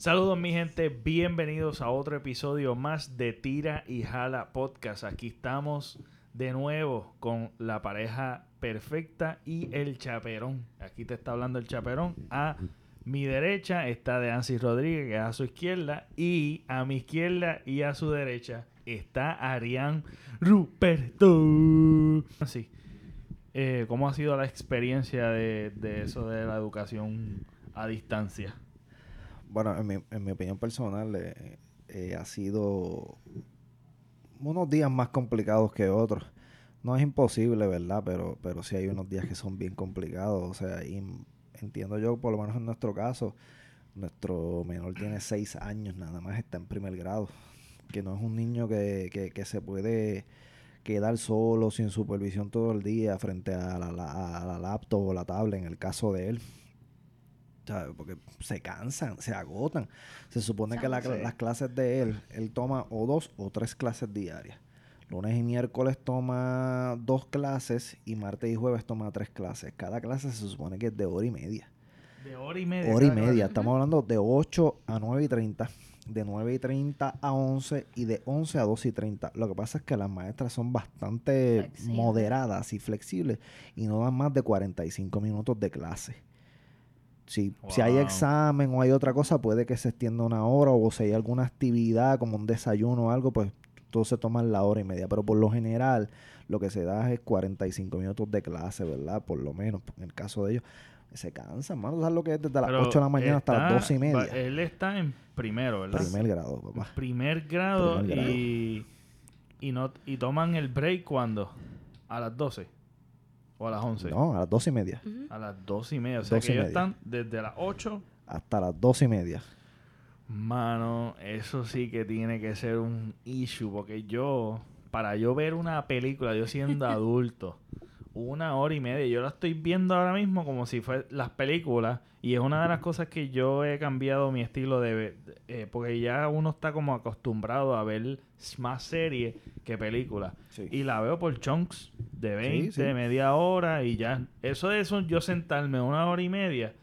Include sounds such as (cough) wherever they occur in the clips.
Saludos mi gente, bienvenidos a otro episodio más de Tira y Jala Podcast. Aquí estamos de nuevo con la pareja perfecta y el chaperón. Aquí te está hablando el chaperón. A mi derecha está de Ansis Rodríguez, que es a su izquierda, y a mi izquierda y a su derecha está Arián Ruperto. Así. Eh, ¿Cómo ha sido la experiencia de, de eso de la educación a distancia? Bueno, en mi, en mi opinión personal, eh, eh, ha sido unos días más complicados que otros. No es imposible, ¿verdad? Pero, pero sí hay unos días que son bien complicados. O sea, y entiendo yo, por lo menos en nuestro caso, nuestro menor tiene seis años, nada más está en primer grado. Que no es un niño que, que, que se puede quedar solo, sin supervisión todo el día, frente a la, a la laptop o la tablet, en el caso de él. Porque se cansan, se agotan. Se supone que las clases de él, él toma o dos o tres clases diarias. Lunes y miércoles toma dos clases y martes y jueves toma tres clases. Cada clase se supone que es de hora y media. De hora y media. Hora y media. Estamos hablando de 8 a 9 y 30, de 9 y 30 a 11 y de 11 a 2 y 30. Lo que pasa es que las maestras son bastante moderadas y flexibles y no dan más de 45 minutos de clase. Si, si hay examen o hay otra cosa, puede que se extienda una hora o si hay alguna actividad como un desayuno o algo, pues todo se toma la hora y media. Pero por lo general, lo que se da es 45 minutos de clase, ¿verdad? Por lo menos, en el caso de ellos. Se cansan, mano. ¿Sabes lo que es desde las 8 de la mañana hasta las 12 y media? Él está en primero, ¿verdad? Primer grado, papá. Primer grado, Y, y, no, y toman el break cuando? A las 12. ¿O a las 11? No, a las 12 y media. A las 12 y media. O sea que ellos están desde las 8 hasta las 12 y media. Mano, eso sí que tiene que ser un issue. Porque yo, para yo ver una película, yo siendo (laughs) adulto, una hora y media. Yo la estoy viendo ahora mismo como si fuera las películas. Y es una de las cosas que yo he cambiado mi estilo de ver. Eh, porque ya uno está como acostumbrado a ver más series que películas. Y la veo por chunks de 20, de media hora y ya. Eso de eso, yo sentarme una hora y media,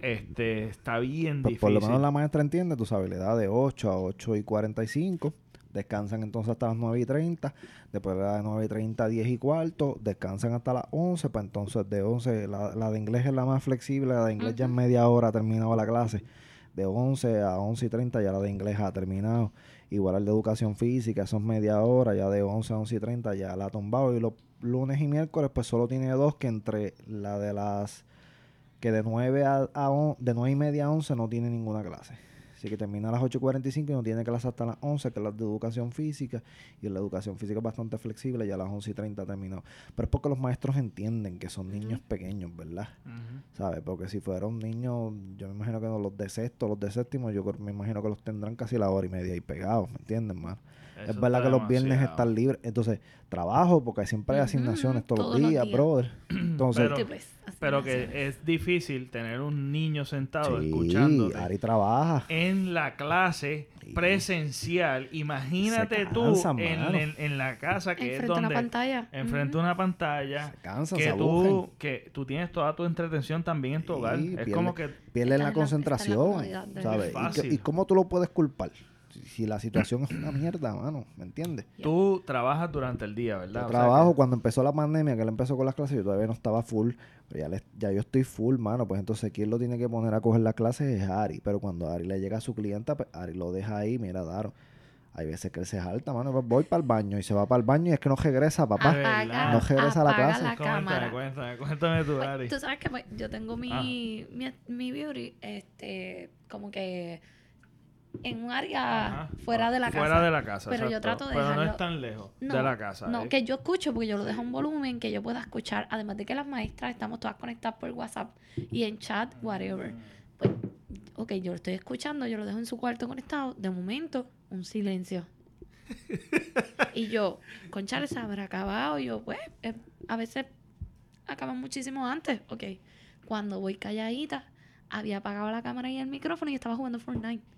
este, está bien difícil. Por lo menos la maestra entiende, tu sabes, le da de 8 a 8 y 45 descansan entonces hasta las 9 y 30, después de 9 y 30 10 y cuarto, descansan hasta las 11, pues entonces de 11, la, de inglés es la más flexible, la de inglés ya en media hora ha terminado la clase, de 11 a 11 y 30 ya la de inglés ha terminado, igual el de educación física, son media hora, ya de 11 a 11 y 30 ya la ha tumbado, y los lunes y miércoles pues solo tiene dos, que entre la de las que de 9 a, a de 9 y media a 11 no tiene ninguna clase. Así que termina a las 8.45 y no tiene clase hasta las 11, que es la de educación física. Y la educación física es bastante flexible, ya a las 11.30 terminado. Pero es porque los maestros entienden que son niños pequeños, ¿verdad? ¿Sabes? Porque si fuera un niño, yo me imagino que los de sexto, los de séptimo, yo me imagino que los tendrán casi la hora y media ahí pegados, ¿me entienden, es verdad que los viernes están libres. Entonces, trabajo, porque siempre hay asignaciones todos, los días, brother. (clears throat) Entonces, pero, que es difícil tener un niño sentado escuchando. Ari trabaja. En la clase presencial. Imagínate tú en, la casa que es donde... Enfrente una pantalla. Enfrente de una pantalla. que tú Que tú tienes toda tu entretención también en tu hogar. Es como que... Pierdes la concentración, ¿sabes? ¿Y, ¿Y cómo tú lo puedes culpar? Si la situación es una mierda, mano, ¿me entiendes? Tú trabajas durante el día, ¿verdad? Yo trabajo cuando empezó la pandemia, que él empezó con las clases, yo todavía no estaba full, pero ya, ya yo estoy full, mano, pues entonces quien lo tiene que poner a coger las clases es Ari, pero cuando Ari le llega a su clienta, pues Ari lo deja ahí, mira, Daro. Hay veces que él se jalta, mano, pues voy para el baño y se va para el baño y es que no regresa, papá. no regresa a la clase. La cuéntame, cuéntame, cuéntame tú, Ari. Tú sabes que pues, yo tengo mi, ah. mi, mi beauty, este, como que en un área fuera de la casa. Fuera de la casa. Pero yo trato de Pero no es tan lejos de la casa. No, ¿eh? que yo escucho porque yo lo dejo en volumen, que yo pueda escuchar. Además de que las maestras estamos todas conectadas por WhatsApp y en chat, whatever. Pues, ok, yo lo estoy escuchando, yo lo dejo en su cuarto conectado. De momento, un silencio. y yo, con Charles habrá acabado. Y yo, pues, eh, a veces acaban muchísimo antes. Ok. Cuando voy calladita, había apagado la cámara y el micrófono y estaba jugando Fortnite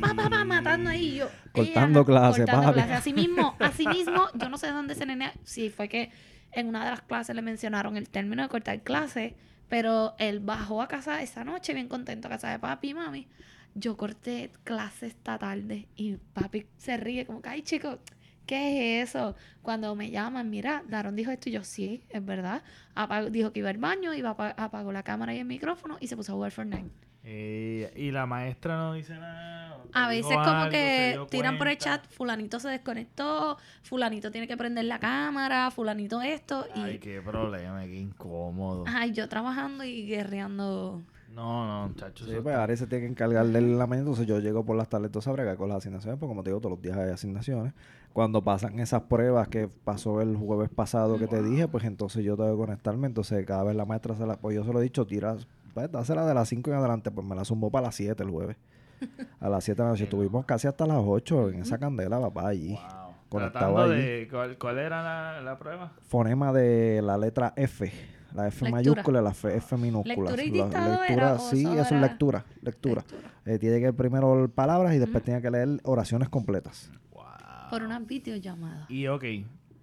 pa, pa, pa, matando ahí. Yo, cortando clases, cortando clase. Así mismo, (laughs) así mismo, yo no sé de dónde se nene. Si fue que en una de las clases le mencionaron el término de cortar clase, pero él bajó a casa esa noche bien contento a casa de papi y mami. yo corté clase esta tarde y papi se ríe como que, ay chicos, ¿qué es eso? Cuando me llaman, mira, Daron dijo esto y yo, sí, es verdad. Apagó- dijo que iba al baño, iba apagó la cámara y el micrófono y se puso a jugar Fortnite. Eh, y la maestra no dice nada. A veces como algo, que tiran por el chat, fulanito se desconectó, fulanito tiene que prender la cámara, fulanito esto y Ay, qué problema, qué incómodo. ay, yo trabajando y guerreando. No, no, muchachos. Sí, pues Ari se tiene que encargar de la mañana, entonces yo llego por las tardes entonces a bregar con las asignaciones, porque como te digo, todos los días hay asignaciones. Cuando pasan esas pruebas que pasó el jueves pasado que te dije, pues entonces yo tengo que conectarme, entonces cada vez la maestra se la, pues yo se lo he dicho, tira, pues dásela de las 5 en adelante, pues me la zumbó para las 7 el jueves. (laughs) A las 7 de la noche, estuvimos casi hasta las 8 en esa candela, papá, allí. Wow. Conectado Tratando allí. de. ¿cuál, cuál era la, la prueba? Fonema de la letra F, la F Lectura. mayúscula y la F, F minúscula. ¿Lectura y La- dictado lectura, era o sí, eso es lectura, lectura. lectura? Eh, tiene que primero palabras y después tiene que leer oraciones completas. Wow. Por una videollamada. Y ok,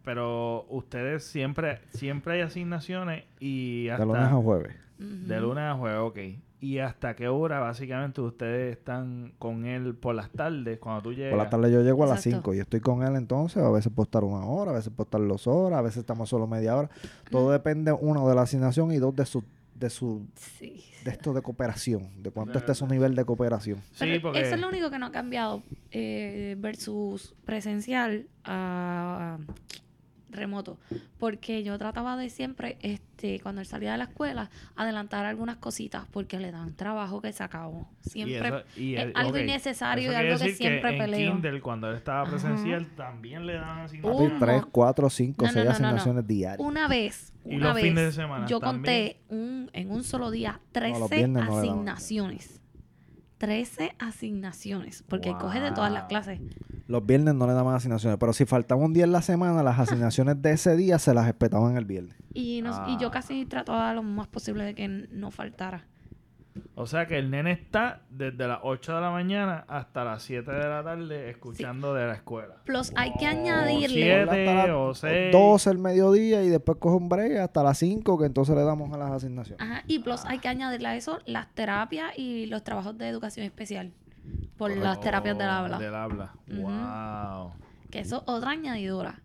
pero ustedes siempre siempre hay asignaciones y hasta De lunes a jueves. De lunes a jueves, ok. ¿Y hasta qué hora básicamente ustedes están con él por las tardes cuando tú llegas? Por la tarde yo llego a las Exacto. 5 y estoy con él entonces. A veces puedo estar una hora, a veces puedo estar dos horas, a veces estamos solo media hora. Todo depende, uno, de la asignación y dos, de su de su Sí. de esto de cooperación, de cuánto esté su nivel de cooperación. Sí, porque Eso es lo único que no ha cambiado eh, versus presencial a remoto. Porque yo trataba de siempre, este, cuando él salía de la escuela, adelantar algunas cositas porque le dan trabajo que se acabó. y Siempre eso- y es algo innecesario y algo que siempre en peleo. Kindle, cuando él estaba Ajá. presencial, también le Uh, asignaciones. Un 3, mo- 4, 5, No, no, 6 no, no, no. asignaciones diarias. Una vez, Y una los vez, fines de semana yo también. conté un, en un solo día 13 los viernes no le daban. asignaciones. 13 asignaciones, porque coge de todas las clases. Los viernes no le daban asignaciones, pero si faltaba un día en la semana, las (laughs) asignaciones de ese día se las respetaban el viernes. Y, nos- y Ah. yo casi trataba lo más posible de que no faltara. O sea que el nene está desde las 8 de la mañana hasta las 7 de la tarde escuchando de la escuela. Plus, hay que añadirle. siete, Hasta las o seis. 12 el mediodía y después coge un break hasta las 5 que entonces le damos a las asignaciones. Ajá, y plus, hay que añadirle a eso las terapias y los trabajos de educación especial. Por las terapias del habla. Del habla. Wow. Que eso es otra añadidura.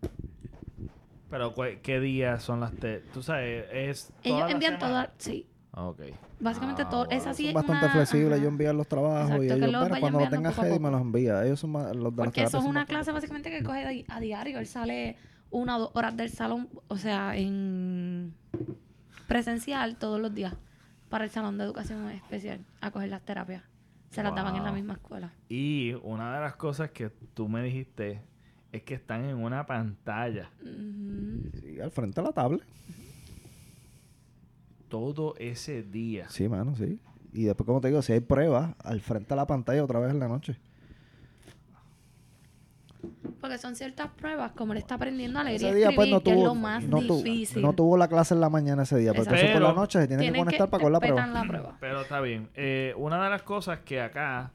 Pero ¿cu- ¿qué días son las te Tú sabes, es toda Ellos la envían todas. Sí, Ok. básicamente Ah, todo. bueno. Esa sí son es bastante una- ajá. ellos envían los trabajos Exacto, y ellos, los vayan cuando lo tengas ready me los envía. Ellos son más- los de las Porque eso es una clase básicamente que coge a diario. Él sale una o dos horas del salón, o sea, en presencial todos los días para el salón de educación especial a coger las terapias. Se las daban en la Wow. misma escuela. Y una de las cosas que tú me dijiste es que están en una pantalla. Sí, al frente de la tablet. todo ese día. Sí, mano, sí. Y después, como te digo, si hay pruebas, al frente de la pantalla otra vez en la noche. Porque son ciertas pruebas, como él está aprendiendo a leer y Ese día, pues, no que es tuvo, lo más no, tu- difícil. no tuvo la clase en la mañana ese día, porque entonces por la noche se tiene que conectar para coger la prueba. la (clears throat) prueba. Pero está bien. Eh, una de las cosas que acá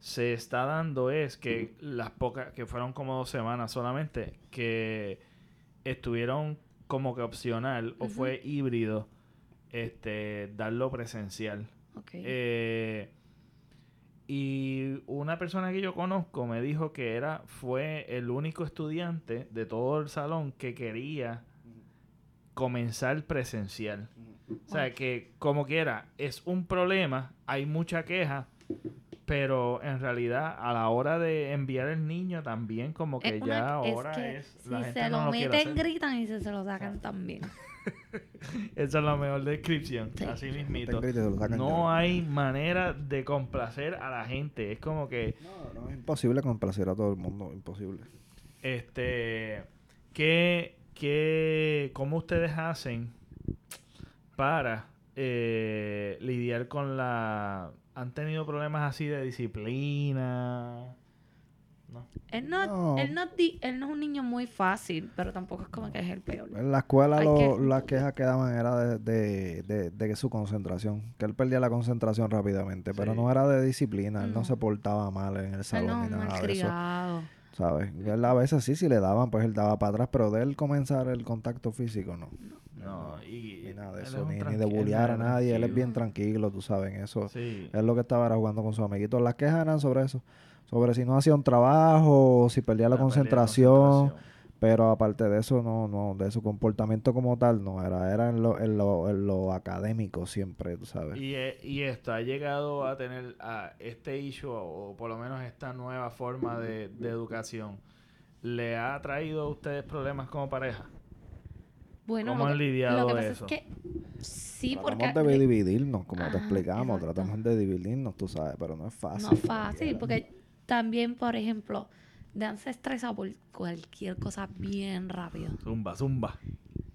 se está dando es que las pocas, que fueron como dos semanas solamente, que estuvieron como que opcional o fue híbrido, este, darlo presencial. Ok. Eh, y una persona que yo conozco me dijo que era fue el único estudiante de todo el salón que quería comenzar presencial. O sea, que como quiera, es un problema, hay mucha queja, pero en realidad a la hora de enviar el niño también como que Es una- ya es ahora que es, si la gente se lo meten, gritan y se, se lo sacan también. (laughs) Esa es la mejor descripción, Sí. así mismito. No hay manera de complacer a la gente, es como que No, no, es imposible complacer a todo el mundo, imposible. Este, ¿qué, qué, ¿cómo ustedes hacen para eh, lidiar con la... ¿Han tenido problemas así de disciplina? No. Él no, No. Él, no es di- él no es un niño muy fácil, pero tampoco es como que es el peor. En la escuela lo- que- las quejas que daban era de, de, de- de que su concentración, que él perdía la concentración rápidamente, pero no era de disciplina, él no, No. se portaba mal en el Él salón no ni nada de eso. ¿sabes? Y él a veces sí, si le daban, pues él daba para atrás, pero de él comenzar el contacto físico, no. No, y, Ni nada de él eso, es ni, ni de él bullear a nadie. Él es bien tranquilo. tranquilo, tú sabes, en eso. Sí. Es lo que estaba era jugando con sus amiguitos. Las quejas eran sobre eso. Sobre si no hacía un trabajo, o si perdía la de concentración. concentración. Pero aparte de eso, no, no, de su comportamiento como tal, no era. Era en lo, en lo, en lo académico siempre, tú sabes. Y, eh, y esto ha llegado a tener a este issue o por lo menos esta nueva forma de, de educación. ¿Le ha traído a ustedes problemas como pareja? Bueno, ¿Cómo lo han que- lidiado lo que de pasa eso? es que sí, porque Tratamos de dividirnos, como te Ajá, explicamos. exacto. Tratamos de dividirnos, tú sabes, pero no es fácil. no es fácil, porque también, por ejemplo, Dan se estresa por cualquier cosa bien rápido. Zumba, zumba.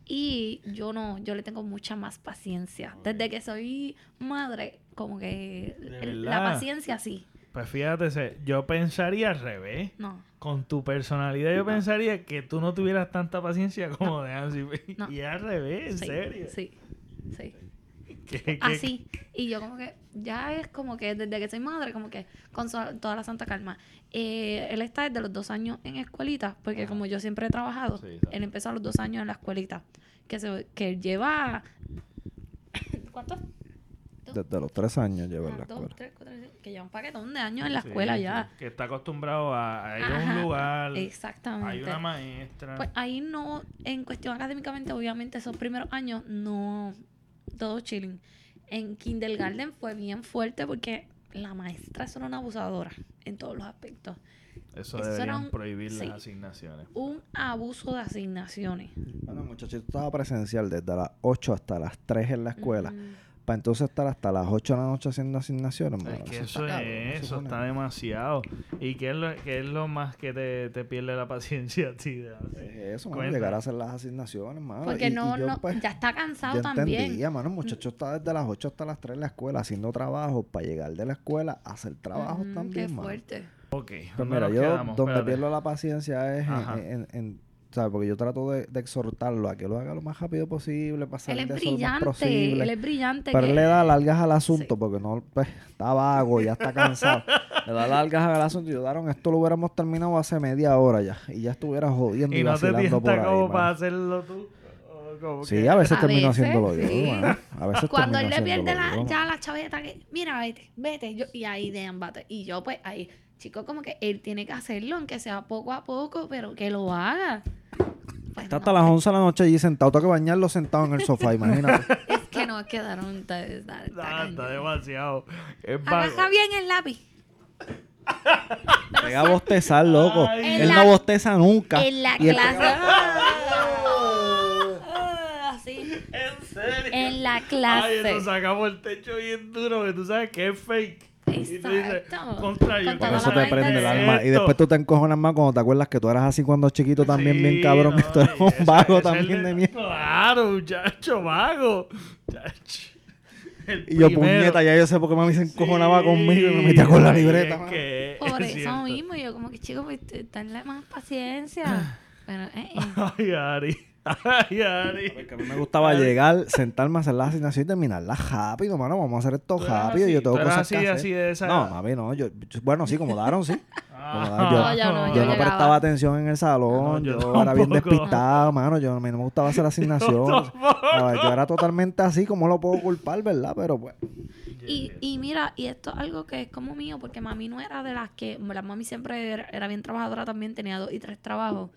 Y yo no, yo le tengo mucha más paciencia. Desde que soy madre, como que ¿De el- la paciencia sí. Pues fíjate, yo pensaría al revés. No. Con tu personalidad yo pensaría que tú no tuvieras tanta paciencia como de Nancy. No. Y al revés, en sí, serio. Sí. Sí. ¿Qué- qué- Así. Y yo como que ya es como que desde que soy madre, como que con toda la santa calma. Eh, él está desde los dos años en escuelita, porque como yo siempre he trabajado, Sí, él empezó a los dos años en la escuelita. Que, se, que él lleva... (coughs) ¿Cuántos? Desde los tres años llevo en la dos, escuela. tres, cuatro, cinco, que lleva un paquetón de años en la Sí, escuela sí, ya. Que está acostumbrado a, a ir a un lugar. Exactamente. Hay una maestra. Pues ahí no, en cuestión académicamente, obviamente esos primeros años no, todo chilling. En kindergarten fue bien fuerte porque la maestra es una abusadora en todos los aspectos. Eso eso era deberían un- prohibir sí. las asignaciones. Un abuso de asignaciones. Bueno, muchachito estaba presencial desde las 8 hasta las 3 en la escuela. Mm, Para entonces estar hasta las 8 de la noche haciendo asignaciones. Es que está eso cabrón, es, eso pone- está demasiado. ¿Y qué es lo, qué es lo más que te, te pierde la paciencia a ti? de hacer? Es eso, mano, llegar a hacer las asignaciones, mano. Porque Y- y no, yo, no, pues, ya está cansado yo también. entendía, mano. El muchacho está desde las 8 hasta las 3 en la escuela haciendo trabajo para llegar de la escuela a hacer trabajo Ujú, también, Qué mano. fuerte. Ok. Pues ¿dónde mira, yo quedamos? donde Espérate. pierdo la paciencia es en, en- en- ¿sabes? Porque yo trato de, de exhortarlo a que lo haga lo más rápido posible, para Él salir es de eso lo más brillante, posible. él es brillante. Pero él le da largas al asunto Sí. porque no pues, está vago, ya está cansado. (laughs) le da largas al asunto y yo, Daron, esto lo hubiéramos terminado hace media hora ya. Y ya estuviera jodiendo y, Y no te vacilando por ahí. como para hacerlo tú. Sí, que- a veces A termino veces, haciéndolo yo, sí. mano. A veces Cuando él le pierde la, yo, ya la chaveta que, mira, vete, vete. Yo, y ahí de bate. Y yo, pues, ahí, chico, como que él tiene que hacerlo, aunque sea poco a poco, pero que lo haga. Pues Está no, hasta las 11 de la noche allí sentado. Tengo que bañarlo sentado en el sofá, (laughs) imagínate. Es que no quedaron. Está, está- está está demasiado. Agarra bien el lápiz. Pega a bostezar, loco. Ay. Él En no la- bosteza nunca. En la clase. Ah, Así. ¿En serio? En la Ay, clase. eso sacamos el techo bien duro que tú sabes que es fake. Y tú dices, Exacto. contra yo. Con Por eso te prende el alma. Y después tú te encojonas más cuando te acuerdas que tú eras así cuando chiquito también, Sí, bien cabrón. que no, tú eras y un ese- vago también el de mierda. Claro, muchacho, vago. Muchacho. Y yo, puñeta, ya yo sé por qué mami se encojonaba Sí, conmigo y me metía con la libreta. es que Por es eso cierto. mismo, yo como que chico, pues tenle más paciencia. (laughs) Pero, eh, eh. Ay, Ari. Ay, Ari. A mí me gustaba llegar, sentarme a hacer la asignación y terminarla rápido, mano. Vamos a hacer esto rápido. así, yo tengo cosas así, que hacer. así de esa No, mami, no. Yo, yo- bueno, sí, como daron, sí. Ah, yo- No, yo no, Yo yo no llegaba. prestaba atención en el salón, No, yo, yo era bien despistado, mano. Yo, a mí no me gustaba hacer asignación. (laughs) tampoco. A ver, yo era totalmente así, como lo puedo culpar, verdad? Pero pues. Y, y mira, y esto es algo que es como mío, porque mami no era de las que, la mami siempre era, era bien trabajadora también, tenía dos y tres trabajos,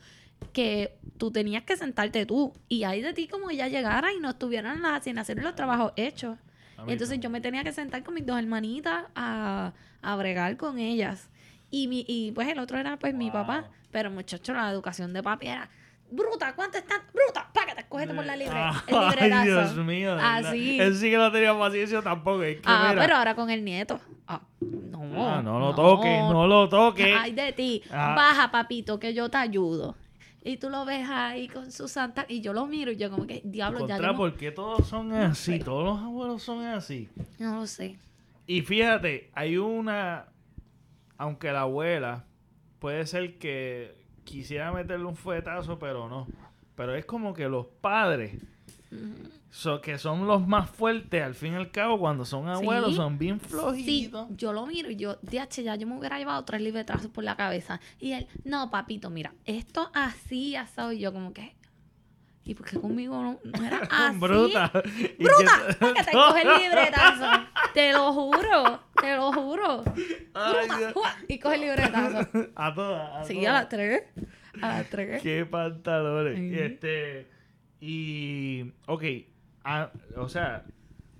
que tú tenías que sentarte tú, y ahí de ti como ella llegara y no estuvieran las asignaciones y los trabajos hechos. Entonces yo me tenía que sentar con mis dos hermanitas a, a bregar con ellas. Y, mi, y pues el otro era pues mi papá, pero muchacho, la educación de papi era... Bruta, ¿cuánto están? Bruta, págate, cógete por la libre. El (laughs) Ay. Dios mío. Así. Él sí que no tenía paciencia tampoco. Es que, Ah, mira, pero ahora con el nieto. Ah, no. ah, no lo toques, no lo toques. Ay, de ti. Ah. Baja, papito, que yo te ayudo. Y tú lo ves ahí con su santa. Y yo lo miro y yo, como que, diablo, ya. Yo no- ¿por qué todos son así? sé. Todos los abuelos son así. no lo sé. Y fíjate, hay una. Aunque la abuela puede ser que quisiera meterle un fuetazo, pero no. Pero es como que los padres, so- que son los más fuertes, al fin y al cabo, cuando son abuelos, Sí. son bien Sí, flojitos. yo lo miro y yo, DH, ya yo me hubiera llevado tres libretazos por la cabeza. Y él, no, papito, mira, esto así, asado. Y yo, como que, ¿Y por qué conmigo no, no era (laughs) así? Bruta. ¡Bruta! (laughs) que- te coge el libretazo. (laughs) Te lo juro, te lo juro. Y coge el libretazo. A todas. a Sí, todas. a las tres. A las tres. Qué pantalones. Ay. Este. Y. Ok. Ah, o sea,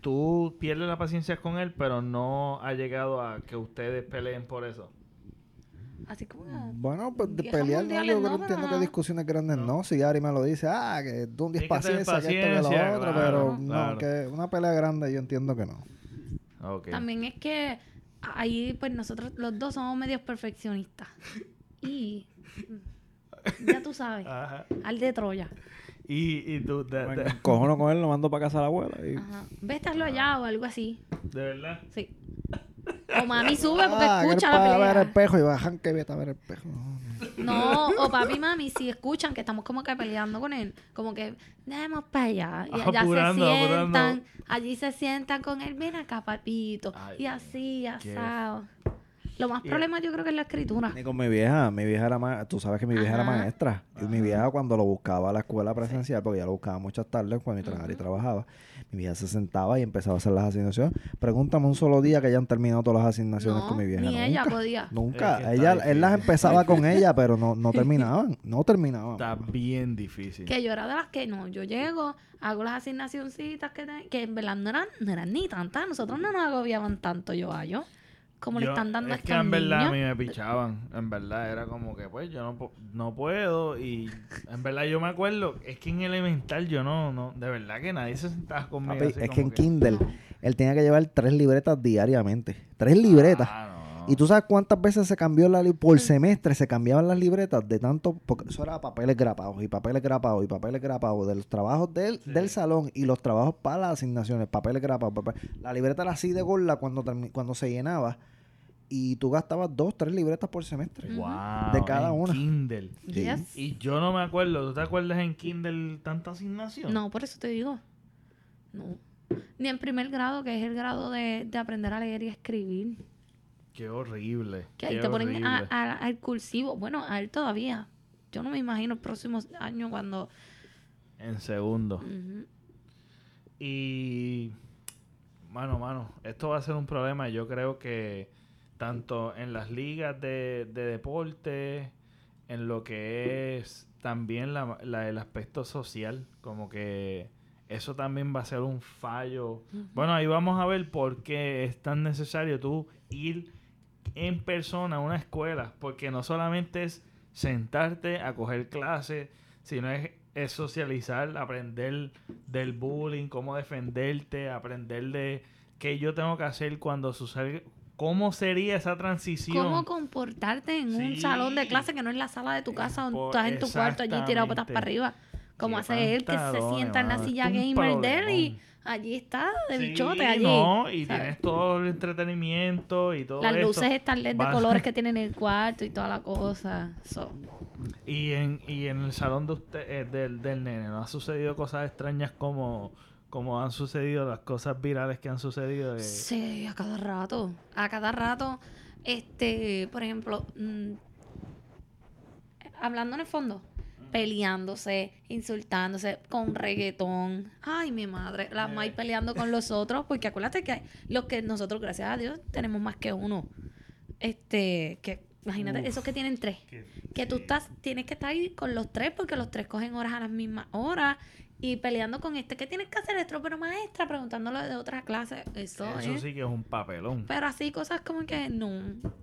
tú pierdes la paciencia con él, pero no ha llegado a que ustedes peleen por eso. Así como... Bueno, pues de pelear no, yo no, entiendo que discusiones grandes no. Si Ari me lo dice, ah, que tú un Tienes paciencia, que esto que lo otro, pero claro. no, que una pelea grande yo entiendo que no. Ok. También es que ahí, pues nosotros los dos somos medios perfeccionistas. Y ya tú sabes, Ajá. al de Troya. Y, y tú, de, de- Cojono con él, lo mando para casa a la abuela. Y... Ajá. Allá o algo así. de verdad. Sí. O mami (laughs) sube porque Ah, que escucha para la ver el pelea. espejo y bajan que vete a ver el espejo. No, o papi y mami si escuchan que estamos como que peleando con él, como que demos para allá. Y allá Apurando, se sientan, apurando. allí se sientan con él, ven acá papito. Ay, y así, qué- asado. Lo más Y- problema yo creo que es la escritura. Ni con mi vieja, mi vieja era ma- tú sabes que mi vieja era maestra. Y mi vieja cuando lo buscaba a la escuela presencial, porque ya lo buscaba muchas tardes cuando mi tra- Ari trabajaba, mi vieja se sentaba y empezaba a hacer las asignaciones. Pregúntame un solo día que hayan terminado todas las asignaciones No, con mi vieja. ni Nunca. ella podía. Nunca. Es que está ella, él las empezaba con (laughs) ella, pero no, no terminaban. No terminaban. Está bien difícil. Que yo era de las que no, yo llego, hago las asignacioncitas que, te- que en verdad no eran, no eran ni tantas, nosotros no nos agobiaban tanto yo a yo, como le Yo- están dando a es que estos en verdad a niños. mí me pichaban. En verdad era como que, pues, yo no, no puedo. Y en verdad yo me acuerdo, es que en elemental yo no, no, de verdad que nadie se sentaba conmigo. Papi, así es que como en Kindle él tenía que llevar tres libretas diariamente. Tres libretas. Ah, no. ¿Y tú sabes cuántas veces se cambió la por semestre? Se cambiaban las libretas de tanto, porque eso era papeles grapados y papeles grapados y papeles grapados de los trabajos del, del salón y los trabajos para las asignaciones, papeles grapados. papel- La libreta era así de gorda cuando, cuando se llenaba y tú gastabas dos, tres libretas por semestre. Wow, De cada en una. Kindle. Sí. Yes. Y yo no me acuerdo. ¿Tú te acuerdas en Kindle tanta asignación? No, por eso te digo. No. Ni en primer grado, que es el grado de, de aprender a leer y escribir. Qué horrible. Que ahí te ponen horrible. a- a- al cursivo. Bueno, a él todavía. Yo no me imagino el próximo año cuando... En segundo. Y, mano, mano, esto va a ser un problema. Yo creo que tanto en las ligas de, de deporte, en lo que es también la, la- el aspecto social, como que eso también va a ser un fallo. Bueno, ahí vamos a ver por qué es tan necesario tú ir en persona a una escuela, porque no solamente es sentarte a coger clases, sino es, es socializar, aprender del bullying, cómo defenderte, aprender de qué yo tengo que hacer cuando sucede, cómo sería esa transición. ¿Cómo comportarte en un salón de clase que no es la sala de tu casa donde estás en tu cuarto allí tirado patas para arriba? Como hace él que se sienta en la silla gamer de él y allí está de Sí, bichote allí. No, y ¿sabes? tienes todo el entretenimiento y todo Las esto. luces estas LED de colores (laughs) que tiene en el cuarto y toda la cosa. So, Y en, y en el salón de usted, eh, del, del nene, ¿no ha sucedido cosas extrañas como, como han sucedido las cosas virales que han sucedido? de- Sí, a cada rato. A cada rato, este, por ejemplo, mm, hablando en el fondo, peleándose, insultándose con reggaetón. Ay, mi madre, las más peleando con los otros, porque acuérdate que los que nosotros, gracias a Dios, tenemos más que uno. Este, que imagínate, Uf. esos que tienen tres. que- Que tú estás, tienes que estar ahí con los tres porque los tres cogen horas a las mismas horas y peleando con este, ¿qué tienes que hacer esto? Pero maestra, preguntándole de otra clase. Eso, Eso es. sí que es un papelón. Pero así cosas como que no,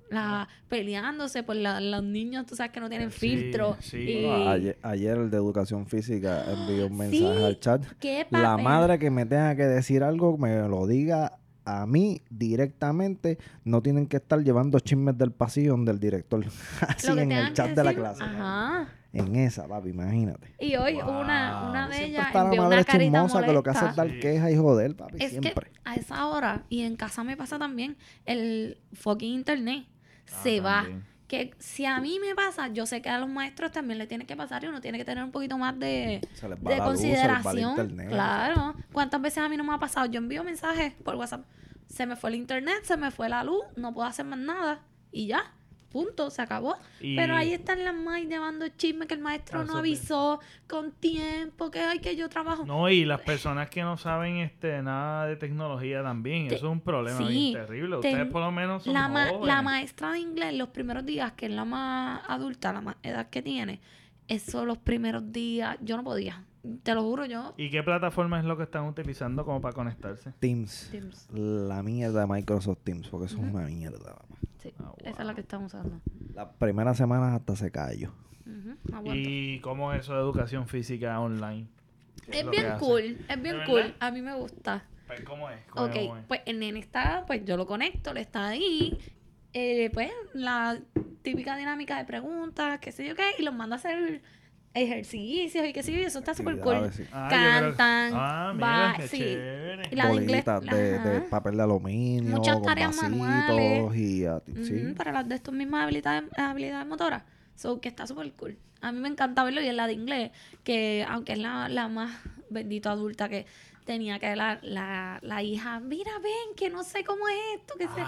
la, peleándose por la- los niños, tú sabes que no tienen Sí, filtro. sí. y- ayer, ayer el de educación física envió un mensaje Sí, al chat. ¿Qué La madre que me tenga que decir algo, me lo diga a mí directamente. No tienen que estar llevando chismes del pasillo del director. (laughs) Así en el chat de la clase. Ajá. En esa, papi, imagínate. Y hoy Wow. una, una de ellas está la madre una carita chismosa que lo que hace es dar Sí. queja y joder, papi, Es siempre. que a esa hora, y en casa me pasa también, el fucking internet Ah, se va. Que si a mí me pasa, yo sé que a los maestros también le tiene que pasar y uno tiene que tener un poquito más de, Se les va de la luz, se les va el consideración. internet. claro. ¿Cuántas veces a mí no me ha pasado? Yo envío mensajes por WhatsApp. Se me fue el internet, se me fue la luz, no puedo hacer más nada. Y ya. Punto, se acabó. Y- Pero ahí están las más llevando chisme que el maestro Ah, no avisó con tiempo, que hay que yo trabajo. No, y las personas que no saben este nada de tecnología también, Te- eso es un problema sí, bien terrible. Ustedes ten- por lo menos son la, ma- la maestra de inglés, los primeros días, que es la más adulta, la más edad que tiene, eso los primeros días, yo no podía. Te lo juro, yo. ¿Y qué plataforma es lo que están utilizando como para conectarse? Teams. Teams. La mierda de Microsoft Teams, porque eso es una mierda. Sí, Ah, esa es la que estamos usando. Las primeras semanas hasta se cayó. ¿Y cómo es eso de educación física online? ¿Qué Es bien cool, es bien ¿De cool. verdad? A mí me gusta. Pues, ¿Cómo es? ¿Cómo Ok, es? pues el nene está, pues yo lo conecto, le está ahí. eh, pues la típica dinámica de preguntas, qué sé yo qué, y los manda a hacer ejercicios y qué sé yo, eso está súper cool. Sí. Ah, Cantan, Ah, mira, va, qué sí. chévere. Y la de inglés. Bolitas de, papel de aluminio, Muchas con tareas manuales. y a ti- sí. Ujú, para las de estas mismas habilidades, habilidades motoras. So, que está súper cool. A mí me encanta verlo y en la de inglés, que aunque es la, la más bendito adulta que tenía que la, la, la hija, mira, ven, que no sé cómo es esto, que sé.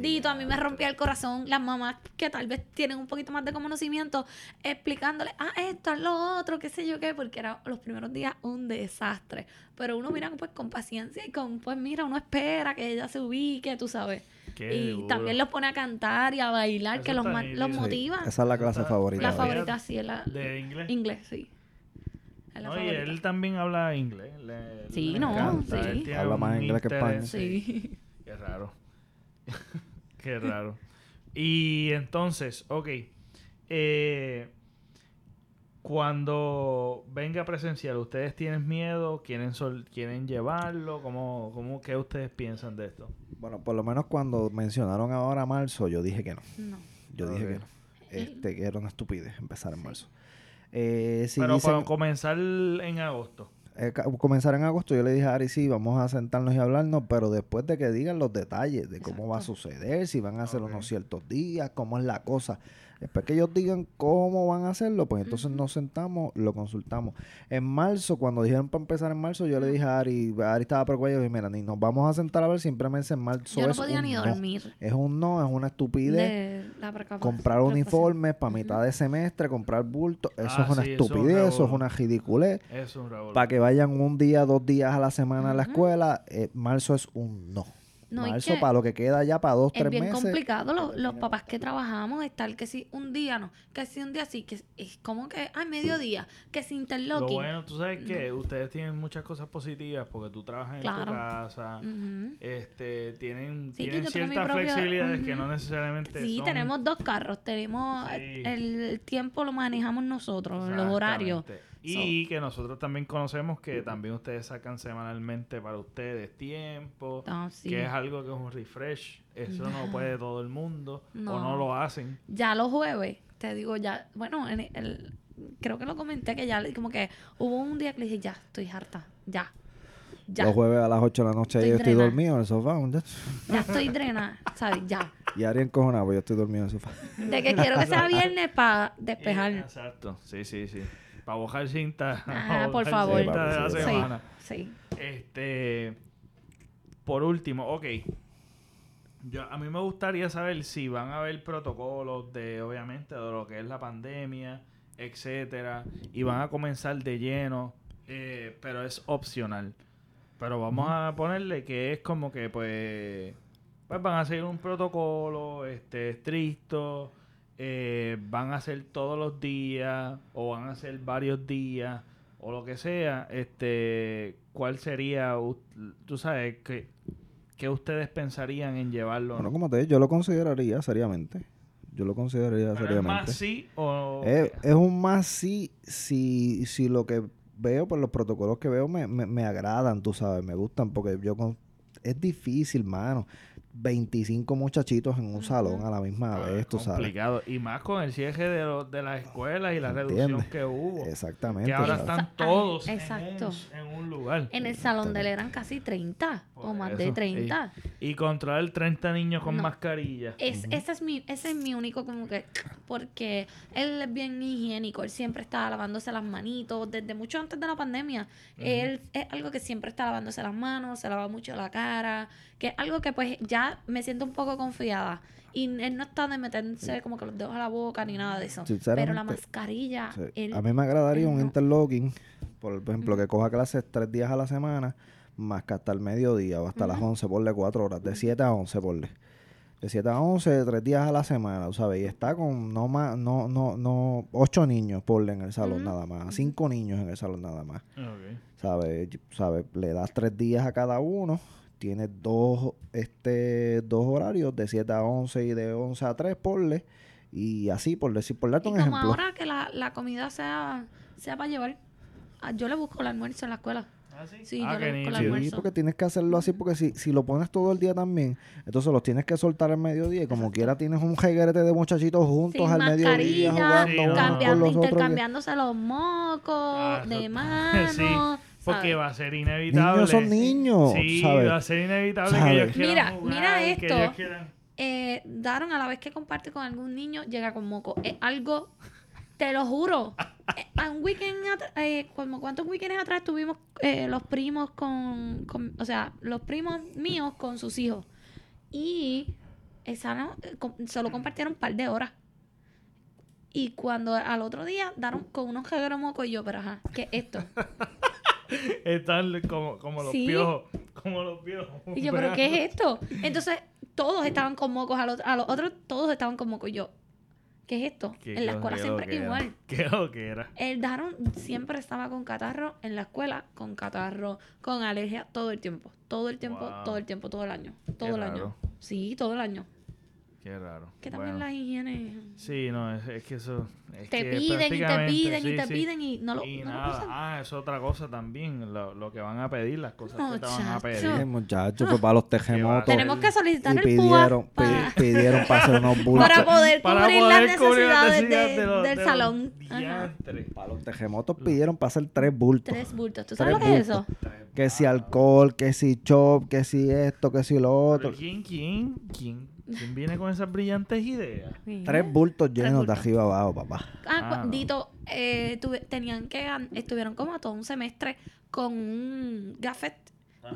Dito, a mí me rompía el corazón. Las mamás que tal vez tienen un poquito más de conocimiento, explicándole, ah, esto, es lo otro, qué sé yo qué, porque era los primeros días un desastre. Pero uno mira pues con paciencia y con, pues mira, uno espera que ella se ubique, tú sabes. Qué y duro. también los pone a cantar y a bailar, Eso que los, los Sí, motiva. Esa es la clase favorita. La favorita, sí, es la ¿De inglés? inglés, sí. No, y él también habla inglés. le- Sí, le no, encanta. sí. Él tiene Habla más inglés que interés- Sí. Qué raro. (laughs) Qué raro. Y entonces, ok. eh, cuando venga presencial, ¿ustedes tienen miedo? ¿Quieren, sol- quieren llevarlo? ¿Cómo, cómo, ¿Qué ustedes piensan de esto? Bueno, por lo menos cuando mencionaron ahora marzo, yo dije que no. No. Yo dije que no. Este, que era una estupidez empezar en marzo. Eh, si Pero dicen, para comenzar en agosto. eh, comenzar en agosto, yo le dije a Ari, sí, vamos a sentarnos y hablarnos, pero después de que digan los detalles de cómo va a suceder, si van a hacer Ok. unos ciertos días, cómo es la cosa. Después que ellos digan cómo van a hacerlo, pues entonces nos sentamos, lo consultamos. En marzo, cuando dijeron para empezar en marzo, yo le dije a Ari, Ari estaba preocupada, yo dije, mira, ni nos vamos a sentar a ver, simplemente en marzo Yo no es podía un ni no. dormir. Es un no, es una estupidez comprar uniformes para mitad de semestre, comprar bultos, eso Ah, es una sí, eso es un estupidez, eso es una ridiculez. Es un. Para que vayan un día, dos días a la semana a la escuela, eh, marzo es un no. No, marzo que para lo que queda ya para dos, Es tres bien meses. complicado los, los papás que trabajamos estar que si un día no, que si un día sí, que es como que ay mediodía, que si Lo interlocking. bueno, tú sabes que ustedes tienen muchas cosas positivas porque tú trabajas en tu casa. Este, tienen, Sí, tienen ciertas propio- flexibilidades que no necesariamente Sí, son- tenemos dos carros, tenemos Sí. el, el tiempo lo manejamos nosotros, los horarios. Y que nosotros también conocemos que también ustedes sacan semanalmente para ustedes tiempo, Ah, sí. que es algo que es un refresh. Eso no puede todo el mundo o No. no lo hacen. Ya los jueves, te digo ya, bueno, en el, creo que lo comenté que ya como que hubo un día que le dije, ya, estoy harta, ya. Ya, Los jueves a las 8 de la noche Estoy yo estoy dormido en el sofá. ya estoy drenada, ¿sabes? Ya. Y Ari encojonado, pues yo estoy dormido en el sofá. De que quiero que sea (laughs) viernes para despejar. Eh, Exacto, sí, sí, sí. Para bojar cinta. (laughs) Ah, por favor. cinta de la Sí, Sí, semana. sí. Este, por último, ok. Yo, a mí me gustaría saber si van a haber protocolos de, obviamente, de lo que es la pandemia, etcétera, y van a comenzar de lleno, eh, pero es opcional. Pero vamos a ponerle que es como que, pues, pues van a seguir un protocolo, este, estricto, eh, van a hacer todos los días o van a hacer varios días o lo que sea, este, ¿cuál sería, tú sabes, que, que ustedes pensarían en llevarlo? Bueno, como te dije, yo lo consideraría seriamente. Yo lo consideraría ¿Pero es seriamente. más sí o Es, es un más sí si, si lo que veo, por los protocolos que veo, me, me, me agradan, tú sabes, me gustan, porque yo con... Es difícil, mano. 25 muchachitos en un salón a la misma Ah, vez, tú sabes. complicado? Y más con el cierre de, los de las escuelas y la reducción ¿Entiendes? que hubo. Exactamente. Que ahora ¿sabes? están todos en exacto. un, en un lugar. En el salón de él eran casi 30 o más de eso, 30. Y, y controlar 30 niños con No. mascarilla. Es, ese, es mi, ese es mi único como que... Porque él es bien higiénico. Él siempre está lavándose las manitos. Desde mucho antes de la pandemia. Él es algo que siempre está lavándose las manos. Se lava mucho la cara. Que es algo que pues ya me siento un poco confiada. Y él no está de meterse como que los dedos a la boca ni nada de eso. Pero la mascarilla... Sí. él- A mí me agradaría un no. interlocking, por ejemplo, que coja clases tres días a la semana, más que hasta el mediodía o hasta las 11, ponle cuatro horas, de 7 a 11, ponle. De 7 a 11, tres días a la semana, ¿sabes? Y está con no más, no, no, no, ocho niños, ponle en el salón nada más, cinco niños en el salón nada más. Ok. ¿sabes? Y- ¿Sabes? Le das tres días a cada uno. Tienes dos, este, dos horarios de 7 a 11 y de 11 a 3, ponle. Y así, por decir, por darte Y un como ejemplo. ahora que la, la comida sea, sea para llevar, ah, yo le busco el almuerzo en la escuela. ¿Ah, sí? Sí, Ah, yo le busco el. Sí, almuerzo. porque tienes que hacerlo así, porque si, si lo pones todo el día también, entonces los tienes que soltar al mediodía y como quiera tienes un jeguerete de muchachitos juntos Sin al mediodía jugando Sí, no. cambiando, los otros. intercambiándose los mocos Ah, de eso- mano. (laughs) Sí, porque ¿sabes? va a ser inevitable. Niños son niños, Sí, ¿sabes? va a ser inevitable que ¿Sabes? ellos quieran Mira, jugar, mira que esto. ellos quieran- Eh, Daron a la vez que comparte con algún niño, llega con moco. Es algo, te lo juro. Eh, un weekend, eh, como cuántos weekends atrás tuvimos eh, los primos con, con- o sea, los primos míos con sus hijos. Y esa no- eh, compartieron un par de horas. Y cuando al otro día daron con unos jegueros moco y yo, pero ajá, ¿qué es esto? (laughs) (laughs) Están como, como los Sí. piojos. Como los piojos. Y yo, ¿pero qué es esto? Entonces, todos estaban con mocos, a los, a los otros todos estaban con mocos. Y yo, ¿qué es esto? Qué en la escuela siempre que igual. (laughs) Qué lo que era. El Daron siempre estaba con catarro en la escuela, con catarro, con alergia, todo el tiempo. Todo el tiempo, Wow. todo el tiempo, todo el año. Todo Qué el raro. año. Sí, todo el año. Qué raro. Que también Bueno, las higienes Sí, no, es, es que eso. es te que piden y te piden y sí, te sí. piden y no lo, Y no nada, ah, es otra cosa también, lo, lo que van a pedir, las cosas que te van a pedir. Ay, muchachos, pues para los terremotos. Tenemos que solicitar y el pidieron, PUA pi- pa- pidieron para hacer unos bultos. (laughs) para poder Para cubrir poder las cubrir las necesidades de- necesidades de los- del de salón. Para los terremotos pidieron para hacer tres bultos. Tres bultos. ¿Tú sabes Tres lo que es eso? Que si alcohol, que si chop, que si esto, que si lo otro. ¿Quién, quién, quién, quién viene con esas brillantes ideas? Tres bultos llenos de bultos. arriba abajo, papá. Ah, Ah, no. Dito, eh, tuve- tenían que, estuvieron como todo un semestre con un gafet,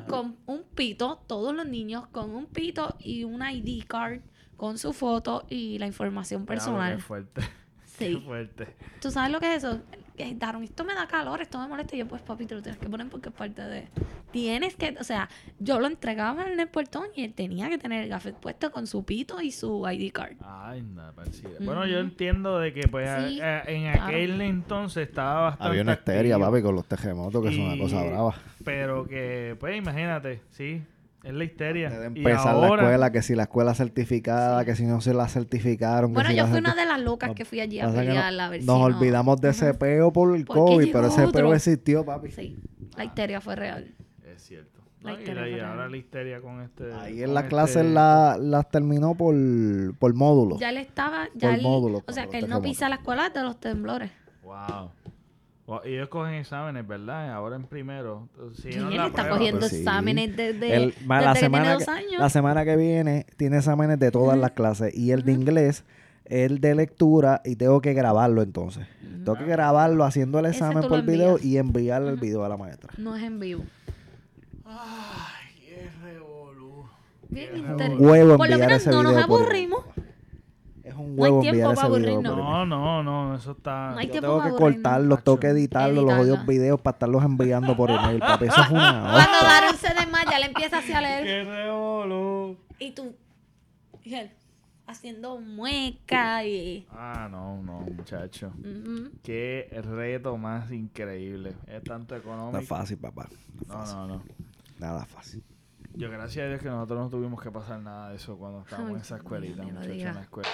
con un pito, todos los niños con un pito y un ID card con su foto y la información personal. Qué fuerte. (laughs) Qué Sí. fuerte. ¿Tú sabes lo que es eso? Eh, Daron, esto me da calor, esto me molesta. Y yo, pues, papi, te lo tienes que poner porque es parte de... Tienes que... O sea, yo lo entregaba en el portón y él tenía que tener el gafet puesto con su pito y su ID card. Ay, nada, parecida. Bueno, yo entiendo de que pues Sí, a- a- en claro. aquel entonces estaba bastante Había una histeria, papi, con los terremotos, que es una cosa brava. Pero que, pues imagínate, sí, es la histeria. De Y empezar la ahora- escuela, que si la escuela certificada, que si no se la certificaron. Bueno, si yo la fui una de las locas que fui allí a pelear no- a ver si Nos no- olvidamos de ese peo por el COVID, pero ese peo otro. existió, papi. Sí, la histeria fue real. Es cierto. La No, y, histeria la- y fue ahora la histeria con este... Ahí en la este- clase la, las terminó por, por módulo. Ya él estaba, ya Por él, módulo, o sea, que él no pisa la escuela de los temblores. Wow. Wow, Y ellos cogen exámenes, ¿verdad? Ahora en primero. Sí, Sí, él está cogiendo pues sí. exámenes desde, la, desde que tiene semana dos que, años. la semana que viene tiene exámenes de todas las clases y el de inglés, el de lectura y tengo que grabarlo entonces. Tengo que grabarlo haciendo el examen por video y enviarle el video a la maestra. No es en vivo. Ay, qué revolú. Bien Qué huevo Por lo menos ese no nos por un hay huevo tiempo para video aburrirnos. por No, no, no, eso está... No hay Yo tiempo tengo que aburrirnos. cortarlos, tengo que editarlos, los odios videos para estarlos enviando por email, (laughs) papi. Eso es una Cuando. Daron se desmaya, le empieza así a leer. (laughs) ¡Qué revolú! Y tú, y él, haciendo mueca y... Ah, no, no, muchacho. Ujú. Qué reto más increíble. Es tanto No económico. es fácil, papá. No No, fácil. no, no. Nada fácil. Yo gracias a Dios que nosotros no tuvimos que pasar nada de eso cuando estábamos en esa escuelita, muchachos, en la escuela.